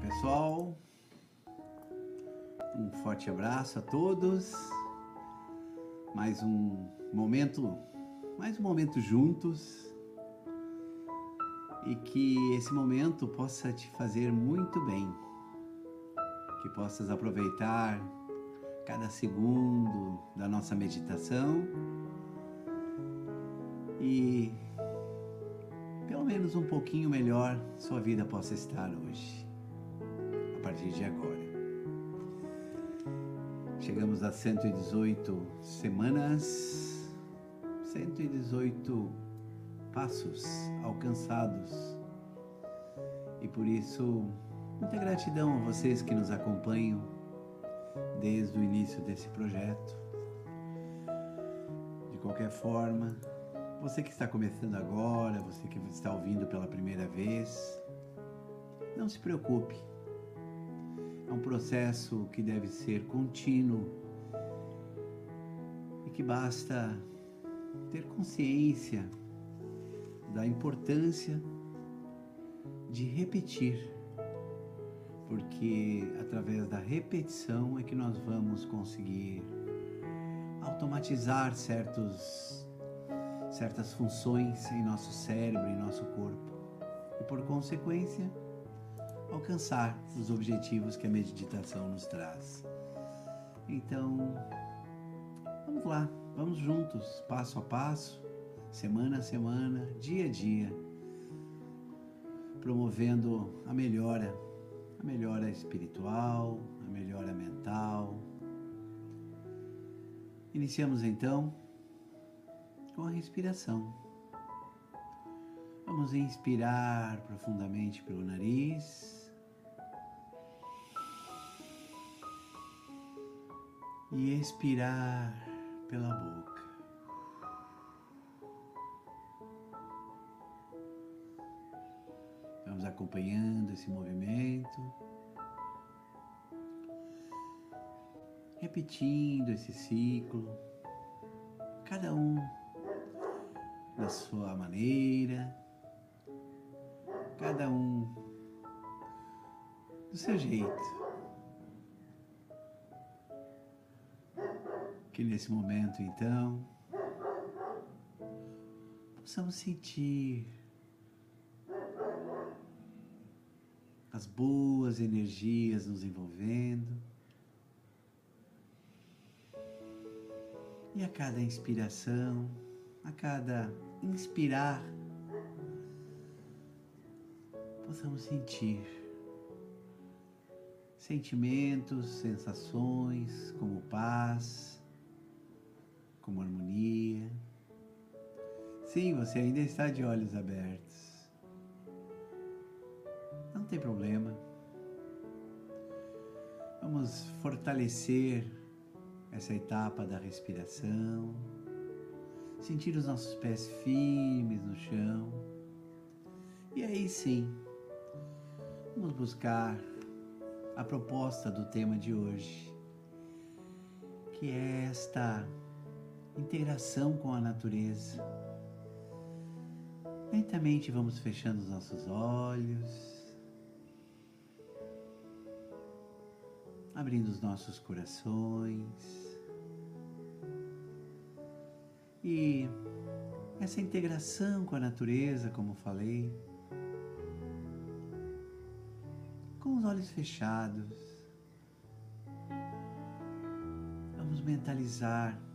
pessoal. Um forte abraço a todos. Mais um momento, mais um momento juntos. E que esse momento possa te fazer muito bem. Que possas aproveitar cada segundo da nossa meditação e pelo menos um pouquinho melhor sua vida possa estar hoje partir de agora. Chegamos a 118 semanas, 118 passos alcançados. E por isso, muita gratidão a vocês que nos acompanham desde o início desse projeto. De qualquer forma, você que está começando agora, você que está ouvindo pela primeira vez, não se preocupe. É um processo que deve ser contínuo e que basta ter consciência da importância de repetir, porque através da repetição é que nós vamos conseguir automatizar certos certas funções em nosso cérebro, em nosso corpo. E por consequência alcançar os objetivos que a meditação nos traz. Então, vamos lá, vamos juntos, passo a passo, semana a semana, dia a dia, promovendo a melhora, a melhora espiritual, a melhora mental. Iniciamos então com a respiração. Vamos inspirar profundamente pelo nariz. E expirar pela boca. Vamos acompanhando esse movimento, repetindo esse ciclo, cada um da sua maneira, cada um do seu jeito. Que nesse momento então. Possamos sentir as boas energias nos envolvendo. E a cada inspiração, a cada inspirar, possamos sentir sentimentos, sensações como paz, como harmonia. Sim, você ainda está de olhos abertos. Não tem problema. Vamos fortalecer essa etapa da respiração, sentir os nossos pés firmes no chão. E aí sim, vamos buscar a proposta do tema de hoje, que é esta integração com a natureza. Lentamente vamos fechando os nossos olhos, abrindo os nossos corações. E essa integração com a natureza, como falei, com os olhos fechados, vamos mentalizar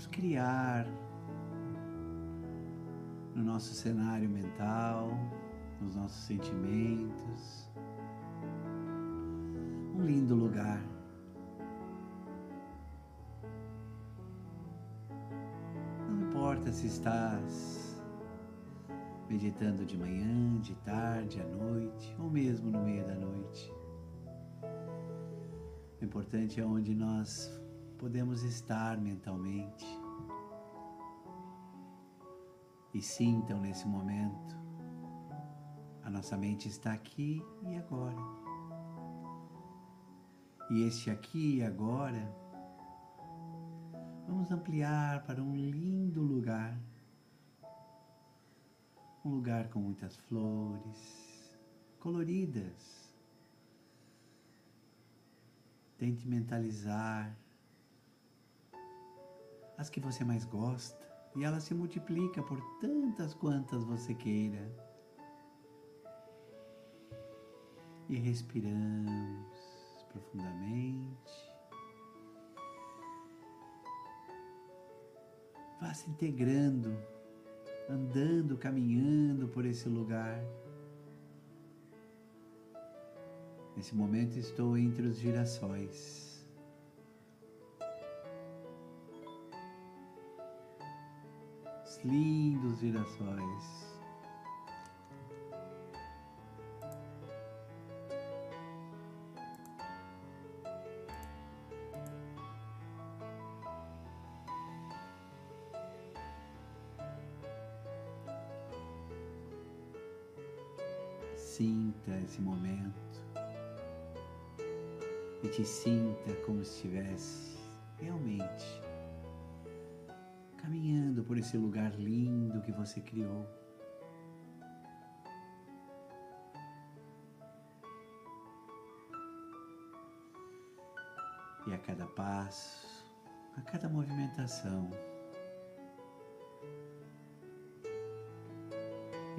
vamos criar no nosso cenário mental, nos nossos sentimentos, um lindo lugar. Não importa se estás meditando de manhã, de tarde, à noite, ou mesmo no meio da noite. O importante é onde nós podemos estar mentalmente. E sintam nesse momento, a nossa mente está aqui e agora. E este aqui e agora, vamos ampliar para um lindo lugar, um lugar com muitas flores coloridas. Tente mentalizar as que você mais gosta e ela se multiplica por tantas quantas você queira. E respiramos profundamente. Vá se integrando, andando, caminhando por esse lugar. Nesse momento estou entre os girassóis. Os lindos girassóis. Sinta esse momento e te sinta como se estivesse realmente por esse lugar lindo que você criou. E a cada passo, a cada movimentação,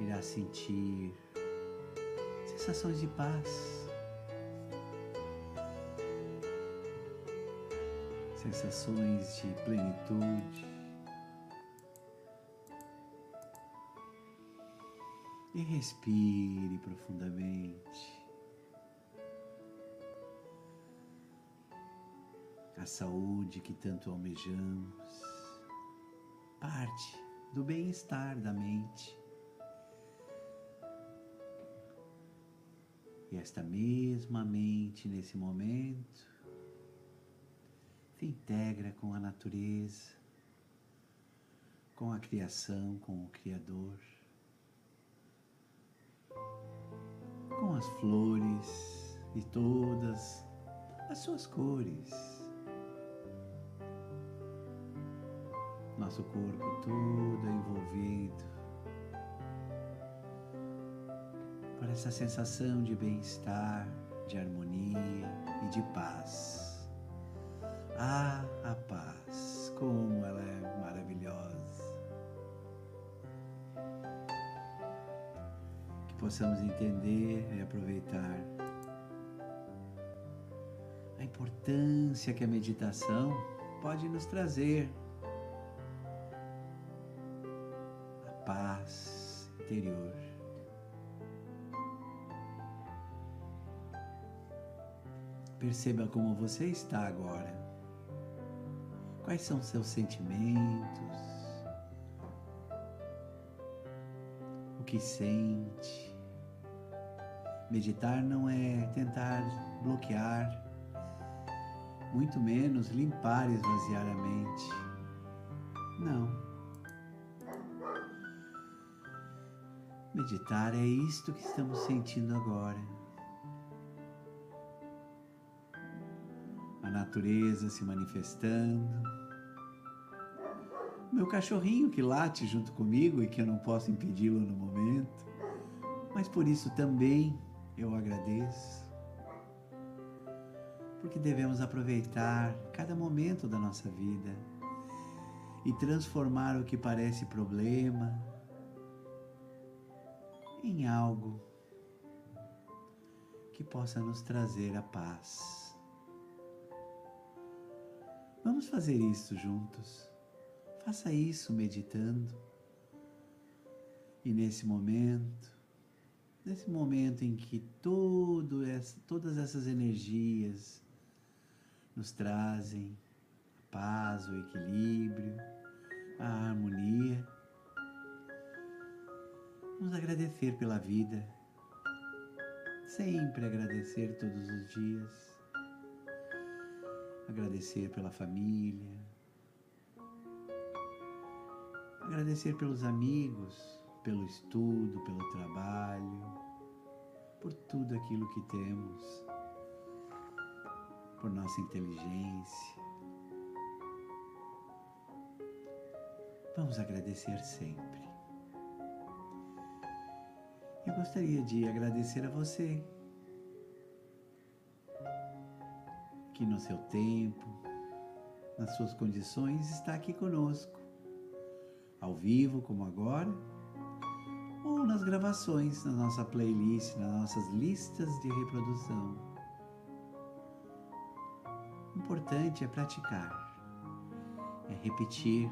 irá sentir sensações de paz. sensações de plenitude. E respire profundamente. A saúde que tanto almejamos, parte do bem-estar da mente. E esta mesma mente nesse momento se integra com a natureza, com a criação, com o Criador, com as flores e todas as suas cores. Nosso corpo todo envolvido por essa sensação de bem-estar, de harmonia e de paz. Ah, a paz, como ela é maravilhosa. Possamos entender e aproveitar a importância que a meditação pode nos trazer. A paz interior. Perceba como você está agora. Quais são seus sentimentos? O que sente? Meditar não é tentar bloquear, muito menos limpar e esvaziar a mente. Não. Meditar é isto que estamos sentindo agora. A natureza se manifestando, meu cachorrinho que late junto comigo e que eu não posso impedi-lo no momento, mas por isso também eu agradeço, porque devemos aproveitar cada momento da nossa vida e transformar o que parece problema em algo que possa nos trazer a paz. Vamos fazer isso juntos. Faça isso meditando. E nesse momento, nesse momento em que todo essa, todas essas energias nos trazem a paz, o equilíbrio, a harmonia, vamos agradecer pela vida, sempre agradecer todos os dias, agradecer pela família, Agradecer pelos amigos, pelo estudo, pelo trabalho, por tudo aquilo que temos, por nossa inteligência. Vamos agradecer sempre. Eu gostaria de agradecer a você que no seu tempo, nas suas condições, está aqui conosco, ao vivo como agora, ou nas gravações, na nossa playlist, nas nossas listas de reprodução. O importante é praticar, é repetir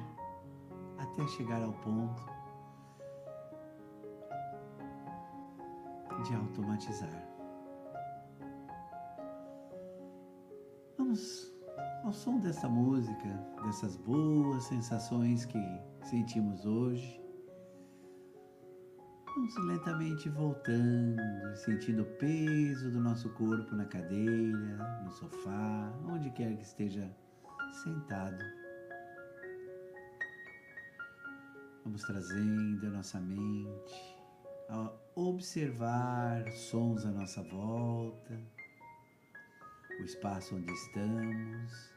até chegar ao ponto de automatizar. Vamos ao som dessa música, dessas boas sensações que sentimos hoje. Vamos lentamente voltando, sentindo o peso do nosso corpo na cadeira, no sofá, onde quer que esteja sentado. Vamos trazendo a nossa mente a observar sons à nossa volta, o espaço onde estamos.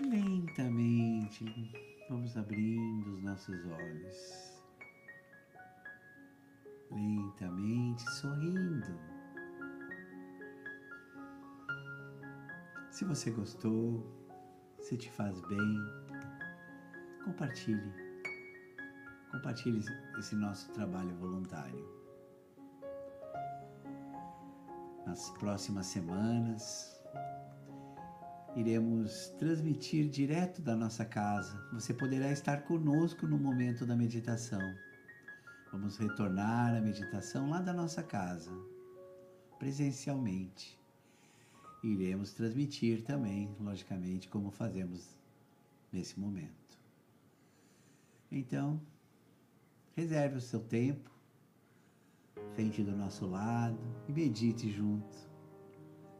Lentamente vamos abrindo os nossos olhos. Lentamente sorrindo. Se você gostou, se te faz bem, compartilhe. Compartilhe esse nosso trabalho voluntário. Nas próximas semanas, iremos transmitir direto da nossa casa. Você poderá estar conosco no momento da meditação. Vamos retornar à meditação lá da nossa casa, presencialmente. Iremos transmitir também, logicamente, como fazemos nesse momento. Então, reserve o seu tempo, sente do nosso lado e medite junto,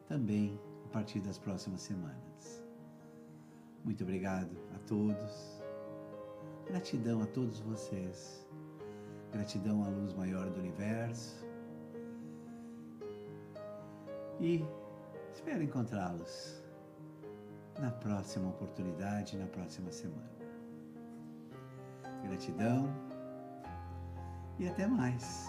também a partir das próximas semanas. Muito obrigado a todos, gratidão a todos vocês, gratidão à luz maior do universo e espero encontrá-los na próxima oportunidade, na próxima semana. Gratidão e até mais.